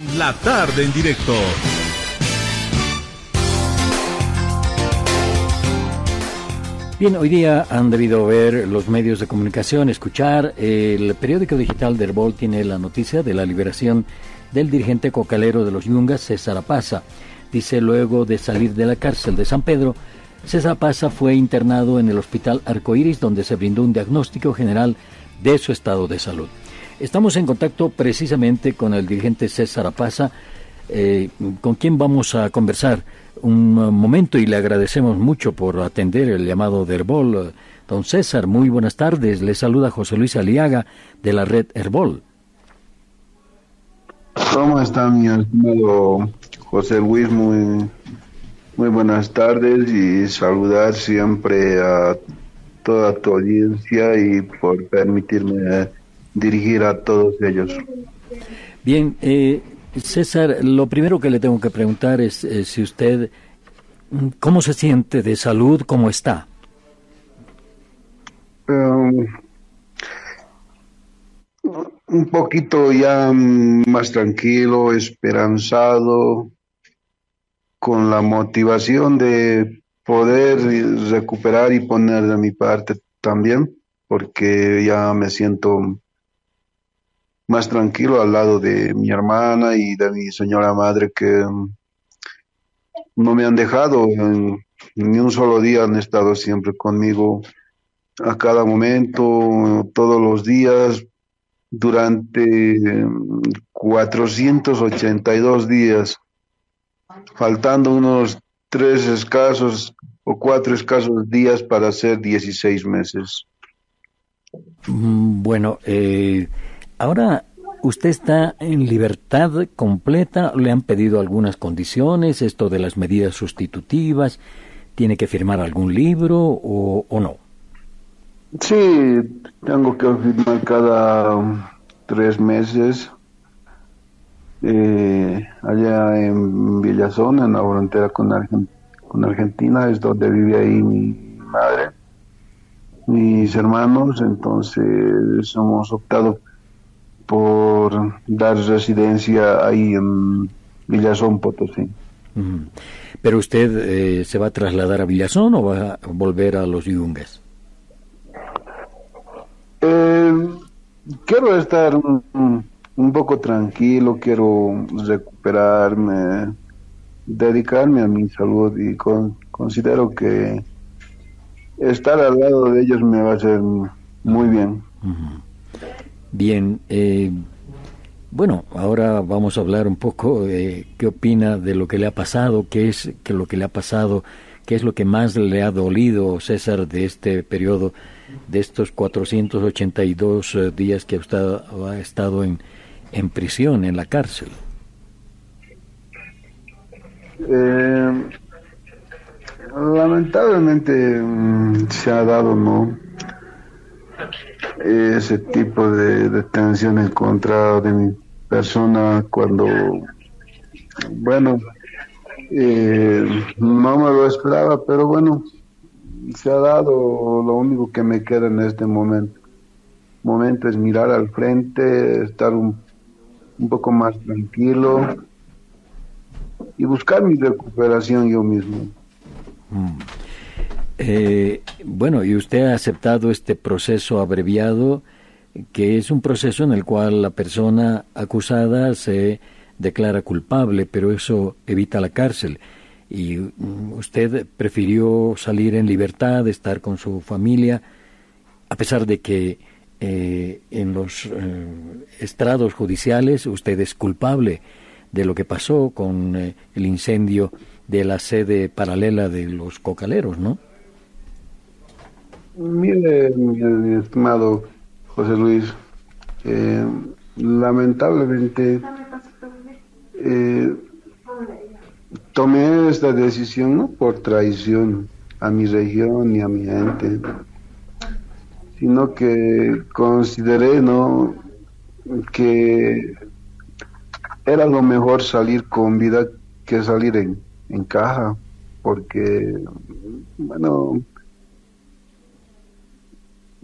La tarde en directo. Bien, hoy día han debido ver los medios de comunicación, escuchar. El periódico digital del Herbol tiene la noticia de la liberación del dirigente cocalero de los Yungas, César Apaza. Dice luego de salir de la cárcel de San Pedro, César Apaza fue internado en el hospital Arcoíris, donde se brindó un diagnóstico general de su estado de salud. Estamos en contacto precisamente con el dirigente César Apaza, eh, con quien vamos a conversar un momento y le agradecemos mucho por atender el llamado de Herbol. Don César, muy buenas tardes. Le saluda José Luis Aliaga de la red Herbol. ¿Cómo está mi estimado José Luis? Muy, muy buenas tardes y saludar siempre a toda tu audiencia y por permitirme dirigir a todos ellos. Bien, eh, César, lo primero que le tengo que preguntar es eh, si usted, ¿cómo se siente de salud? ¿Cómo está? Um, un poquito ya más tranquilo, esperanzado, con la motivación de poder recuperar y poner de mi parte también, porque ya me siento más tranquilo al lado de mi hermana y de mi señora madre que mm, no me han dejado ni un solo día han estado siempre conmigo a cada momento, todos los días, durante 482 mm, días, faltando unos tres escasos o cuatro escasos días para hacer 16 meses. Mm, bueno, eh, Ahora, ¿usted está en libertad completa? ¿Le han pedido algunas condiciones? ¿Esto de las medidas sustitutivas? ¿Tiene que firmar algún libro o, no? Sí, tengo que firmar cada tres meses. Eh, allá en Villazón, en la frontera con, con Argentina, es donde vive ahí mi madre, mis hermanos, entonces hemos optado por dar residencia ahí en Villazón, Potosí. ¿Pero usted eh, se va a trasladar a Villazón o va a volver a los Yungas? Eh, quiero estar un, poco tranquilo, quiero recuperarme, dedicarme a mi salud y considero que estar al lado de ellos me va a hacer muy bien. Bien, eh, bueno, ahora vamos a hablar un poco de qué opina de lo que le ha pasado, qué es que lo que le ha pasado, qué es lo que más le ha dolido, César, de este periodo, de estos 482 eh, días que usted ha estado en, en prisión, en la cárcel. Eh, lamentablemente mm, se ha dado, ¿no? Ese tipo de, de tensión en contra de mi persona cuando, bueno, eh, no me lo esperaba, pero bueno, se ha dado lo único que me queda en este momento. Momento es mirar al frente, estar un, un poco más tranquilo y buscar mi recuperación yo mismo. Mm. Eh, bueno, y usted ha aceptado este proceso abreviado, que es un proceso en el cual la persona acusada se declara culpable, pero eso evita la cárcel. Y mm, usted prefirió salir en libertad, estar con su familia, a pesar de que eh, en los eh, estrados judiciales usted es culpable de lo que pasó con eh, el incendio de la sede paralela de los cocaleros, ¿no? Mire, mi, estimado José Luis, eh, lamentablemente eh, tomé esta decisión no por traición a mi región ni a mi gente, sino que consideré no que era lo mejor salir con vida que salir en, en caja, porque bueno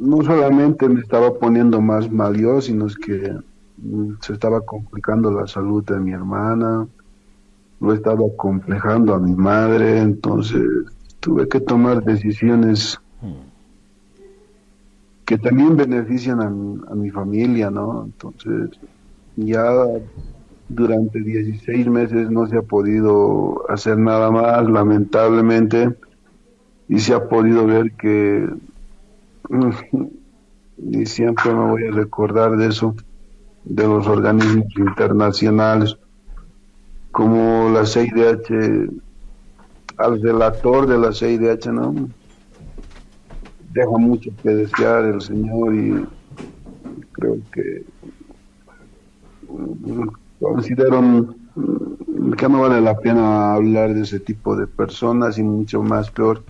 no solamente me estaba poniendo más mal yo, sino que mm, se estaba complicando la salud de mi hermana, lo estaba complejando a mi madre, entonces tuve que tomar decisiones que también benefician a, mi familia, ¿no? Entonces, ya durante 16 meses no se ha podido hacer nada más, lamentablemente, y se ha podido ver que, y siempre me voy a recordar de eso, de los organismos internacionales, como la CIDH, al relator de la CIDH, ¿no? Deja mucho que desear el Señor y creo que mm, considero mm, que no vale la pena hablar de ese tipo de personas y mucho más peor.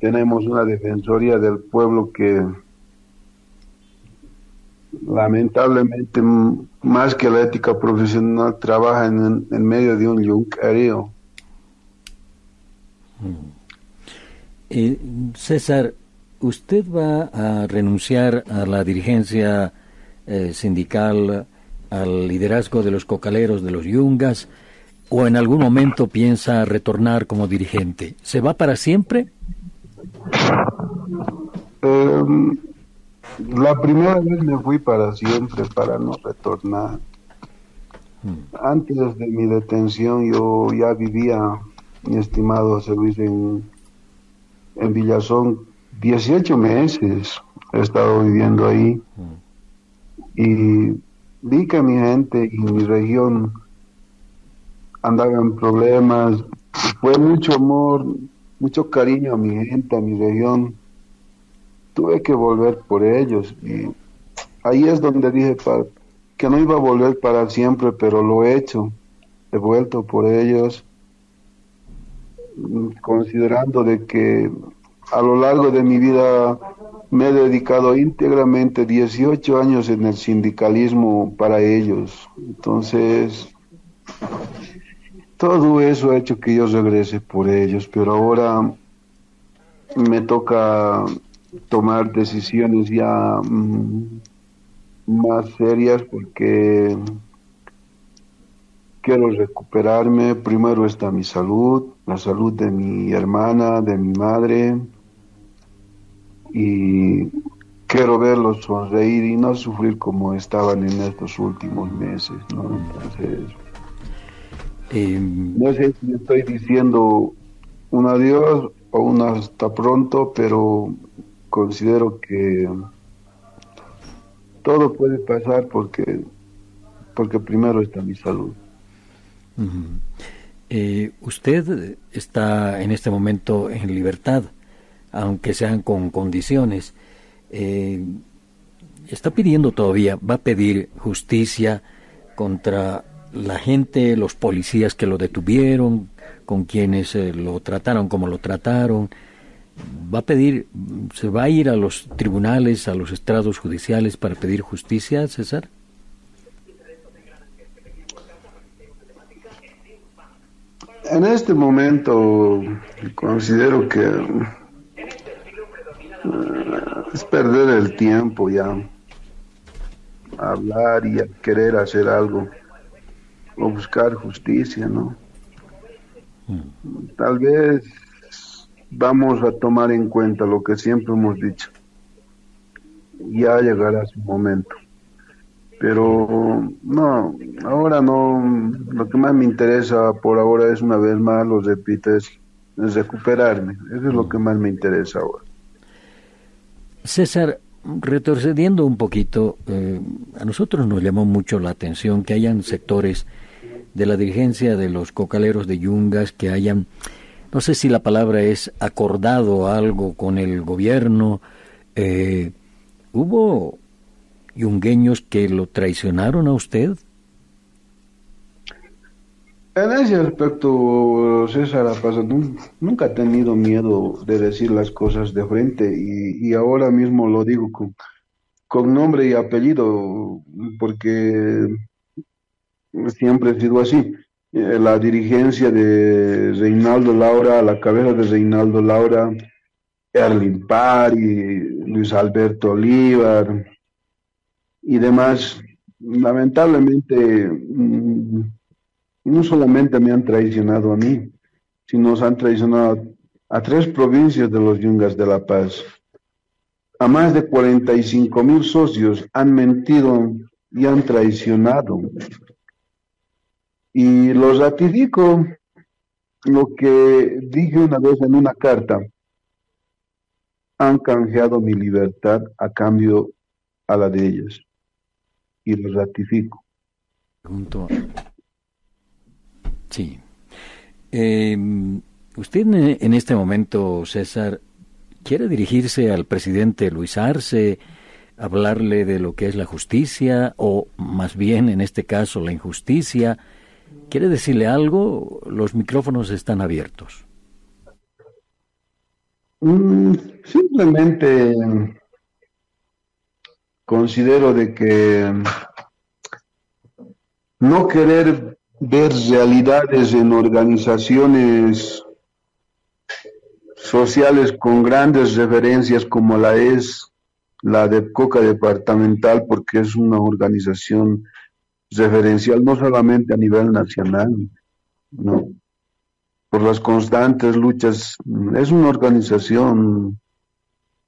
Tenemos una defensoría del pueblo que lamentablemente más que la ética profesional trabaja en, medio de un yuncario. Mm. Eh, César, ¿usted va a renunciar a la dirigencia eh, sindical, al liderazgo de los cocaleros de los yungas, o en algún momento piensa retornar como dirigente? ¿Se va para siempre? Em, la primera vez me fui para siempre, para no retornar. Hmm. Antes de mi detención yo ya vivía, mi estimado servicio en, en Villazón, 18 meses he estado viviendo ahí. Hmm. Y vi que mi gente y mi región andaban en problemas. Fue mucho amor, mucho cariño a mi gente, a mi región tuve que volver por ellos y ahí es donde dije que no iba a volver para siempre, pero lo he hecho, he vuelto por ellos, considerando de que a lo largo de mi vida me he dedicado íntegramente 18 años en el sindicalismo para ellos. Entonces, todo eso ha hecho que yo regrese por ellos, pero ahora me toca tomar decisiones ya mm, más serias porque quiero recuperarme. Primero está mi salud, la salud de mi hermana, de mi madre y quiero verlos sonreír y no sufrir como estaban en estos últimos meses, ¿no? Entonces, em, no sé si estoy diciendo un adiós o un hasta pronto, pero considero que todo puede pasar porque, porque primero está mi salud. Eh, usted está en este momento en libertad, aunque sean con condiciones. Eh, está pidiendo todavía, va a pedir justicia contra la gente, los policías que lo detuvieron, con quienes eh, lo trataron como lo trataron, va a pedir, se va a ir a los tribunales, a los estrados judiciales para pedir justicia, César? En este momento considero que eh, es perder el tiempo ya, hablar y querer hacer algo o buscar justicia, ¿no? Tal vez vamos a tomar en cuenta lo que siempre hemos dicho. Ya llegará su momento. Pero no, ahora no, lo que más me interesa por ahora es una vez más, lo repito, es, recuperarme. Eso es lo que más me interesa ahora. César, retrocediendo un poquito, eh, a nosotros nos llamó mucho la atención que hayan sectores de la dirigencia de los cocaleros de Yungas que hayan no sé si la palabra es acordado algo con el gobierno. Eh, ¿Hubo yungueños que lo traicionaron a usted? En ese aspecto, César nunca ha tenido miedo de decir las cosas de frente y, ahora mismo lo digo con, con nombre y apellido porque siempre he sido así. Eh, la dirigencia de Reinaldo Laura, la cabeza de Reinaldo Laura, Erlin Pari, Luis Alberto Olivar y demás, lamentablemente mm, no solamente me han traicionado a mí, sino nos han traicionado a tres provincias de los Yungas de La Paz. A más de 45 mil socios han mentido y han traicionado. Y los ratifico lo que dije una vez en una carta. Han canjeado mi libertad a cambio a la de ellas. Y lo ratifico. Sí. Em, usted en este momento, César, quiere dirigirse al presidente Luis Arce, hablarle de lo que es la justicia, o más bien en este caso la injusticia. ¿Quiere decirle algo? Los micrófonos están abiertos. Mm, simplemente considero de que no querer ver realidades en organizaciones sociales con grandes referencias como la es la de Coca Departamental, porque es una organización referencial no solamente a nivel nacional, ¿no? por las constantes luchas, es una organización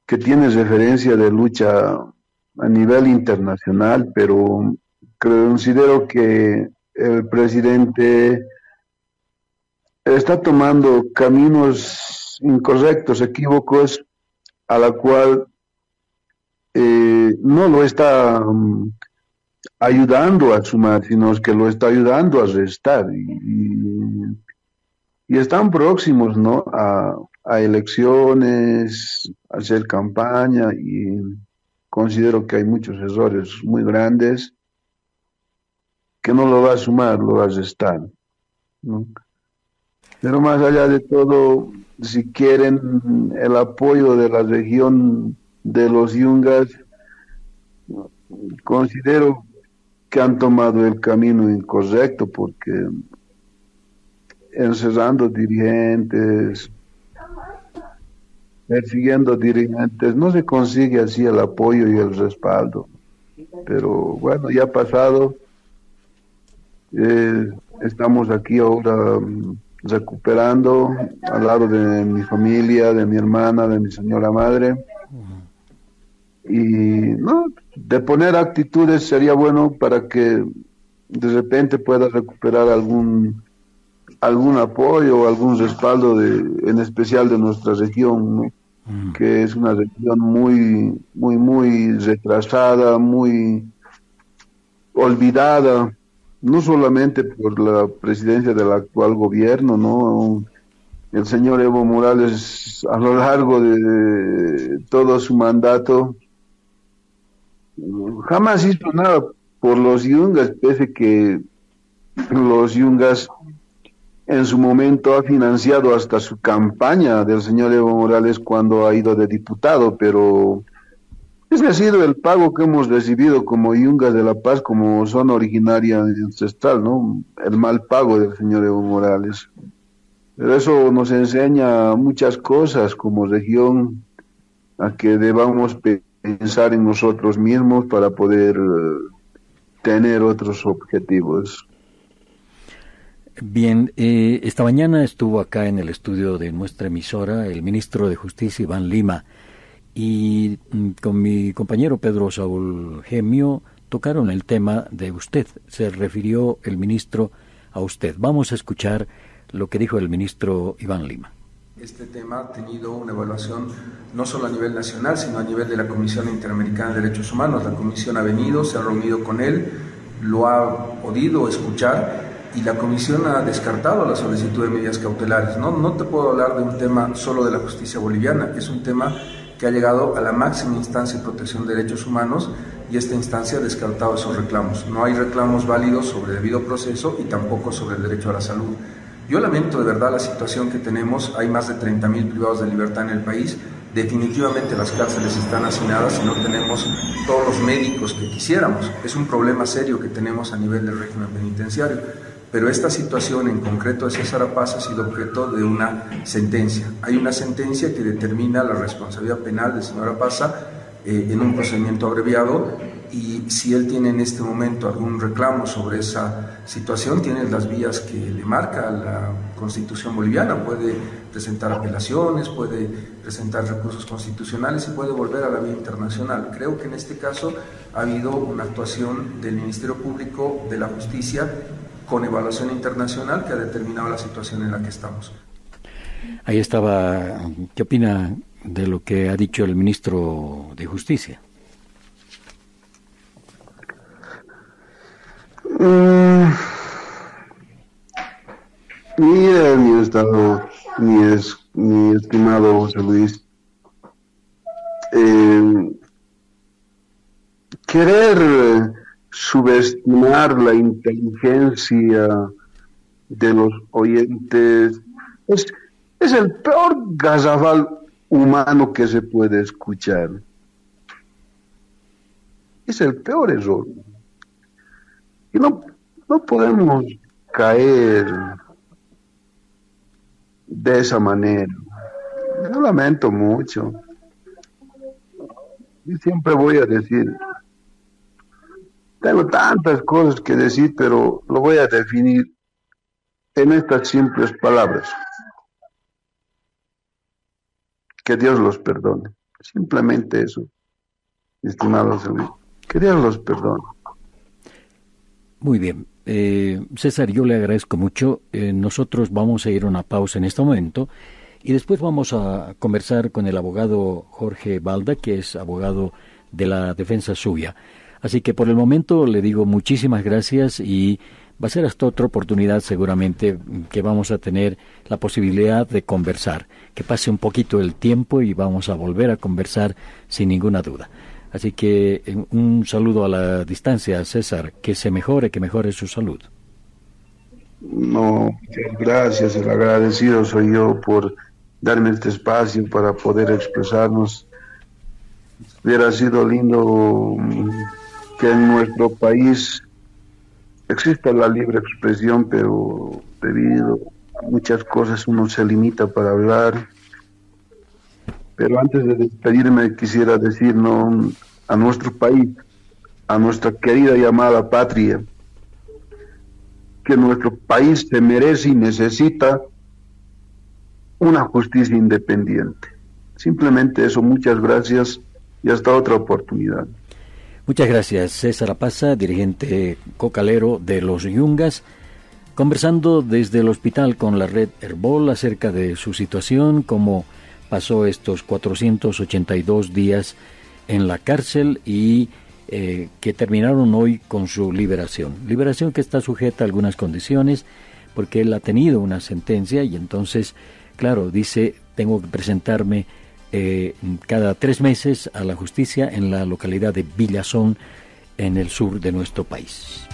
que tiene referencia de lucha a nivel internacional, pero considero que el presidente está tomando caminos incorrectos, equívocos, a la cual eh, no lo está mm, ayudando a sumar, sino que lo está ayudando a restar. Y, están próximos ¿no? a, elecciones, a hacer campaña y considero que hay muchos errores muy grandes que no lo va a sumar, lo va a restar. Pero más allá de todo, si quieren el apoyo de la región de los yungas, considero que han tomado el camino incorrecto porque encerrando dirigentes, persiguiendo dirigentes, no se consigue así el apoyo y el respaldo. Pero bueno, ya ha pasado eh, estamos aquí ahora mm, recuperando al lado de mi familia, de mi hermana, de mi señora madre. Y no, de poner actitudes sería bueno para que de repente pueda recuperar algún algún apoyo o algún respaldo de, en especial de nuestra región, que es una región muy, muy, muy retrasada, muy olvidada no solamente por la presidencia del actual gobierno, ¿no? El señor Evo Morales a lo largo de todo su mandato jamás hizo nada por los yungas, pese que los yungas en su momento ha financiado hasta su campaña del señor Evo Morales cuando ha ido de diputado, pero ese ha sido el pago que hemos recibido como Yungas de la Paz, como zona originaria ancestral, ¿no? El mal pago del señor Evo Morales. Pero eso nos enseña muchas cosas como región, a que debamos pensar en nosotros mismos para poder eh, tener otros objetivos. Bien, eh, esta mañana estuvo acá en el estudio de nuestra emisora el ministro de Justicia, Iván Lima y mm, con mi compañero Pedro Saúl Gemio tocaron el tema de usted. Se refirió el ministro a usted. Vamos a escuchar lo que dijo el ministro Iván Lima. Este tema ha tenido una evaluación no solo a nivel nacional, sino a nivel de la Comisión Interamericana de Derechos Humanos. La Comisión ha venido, se ha reunido con él, lo ha podido escuchar y la Comisión ha descartado la solicitud de medidas cautelares. No, no te puedo hablar de un tema solo de la justicia boliviana, es un tema que ha llegado a la máxima instancia de protección de derechos humanos y esta instancia ha descartado esos reclamos. No hay reclamos válidos sobre debido proceso y tampoco sobre el derecho a la salud. Yo lamento de verdad la situación que tenemos, hay más de 30.000 privados de libertad en el país, definitivamente las cárceles están hacinadas y no tenemos todos los médicos que quisiéramos. Es un problema serio que tenemos a nivel del régimen penitenciario. Pero esta situación en concreto de César Paz ha sido objeto de una sentencia. Hay una sentencia que determina la responsabilidad penal de señora Paz eh, en un procedimiento abreviado y si él tiene en este momento algún reclamo sobre esa situación, tiene las vías que le marca la constitución boliviana, puede presentar apelaciones, puede presentar recursos constitucionales y puede volver a la vía internacional. Creo que en este caso ha habido una actuación del Ministerio Público de la Justicia con evaluación internacional que ha determinado la situación en la que estamos. Ahí estaba, ¿qué opina de lo que ha dicho el ministro de Justicia? Mm. Mira, mi estado, mi, es, estimado José Luis, eh, querer subestimar la inteligencia de los oyentes es, es el peor gazabal humano que se puede escuchar. Es el peor error. Y no, no podemos caer de esa manera. Lo lamento mucho. Y siempre voy a decir, tengo tantas cosas que decir, pero lo voy a definir en estas simples palabras. Que Dios los perdone. Simplemente eso, estimados amigos. Que Dios los perdone. Muy bien. Eh, César, yo le agradezco mucho. Eh, nosotros vamos a ir a una pausa en este momento y después vamos a conversar con el abogado Jorge Balda, que es abogado de la defensa suya. Así que por el momento le digo muchísimas gracias y va a ser hasta otra oportunidad seguramente que vamos a tener la posibilidad de conversar. Que pase un poquito el tiempo y vamos a volver a conversar sin ninguna duda. Así que eh, un saludo a la distancia, César, que se mejore, que mejore su salud. No, gracias, el agradecido soy yo por darme este espacio para poder expresarnos. Hubiera sido lindo que en nuestro país exista la libre expresión, pero debido a muchas cosas uno se limita para hablar pero antes de despedirme quisiera decir a nuestro país, a nuestra querida llamada patria, que nuestro país se merece y necesita una justicia independiente. Simplemente eso, muchas gracias y hasta otra oportunidad. Muchas gracias, César Apaza, dirigente cocalero de los Yungas, conversando desde el hospital con la red Herbol acerca de su situación como pasó estos 482 días en la cárcel y eh, que terminaron hoy con su liberación. Liberación que está sujeta a algunas condiciones porque él ha tenido una sentencia y entonces, claro, dice, tengo que presentarme eh, cada tres meses a la justicia en la localidad de Villazón, en el sur de nuestro país.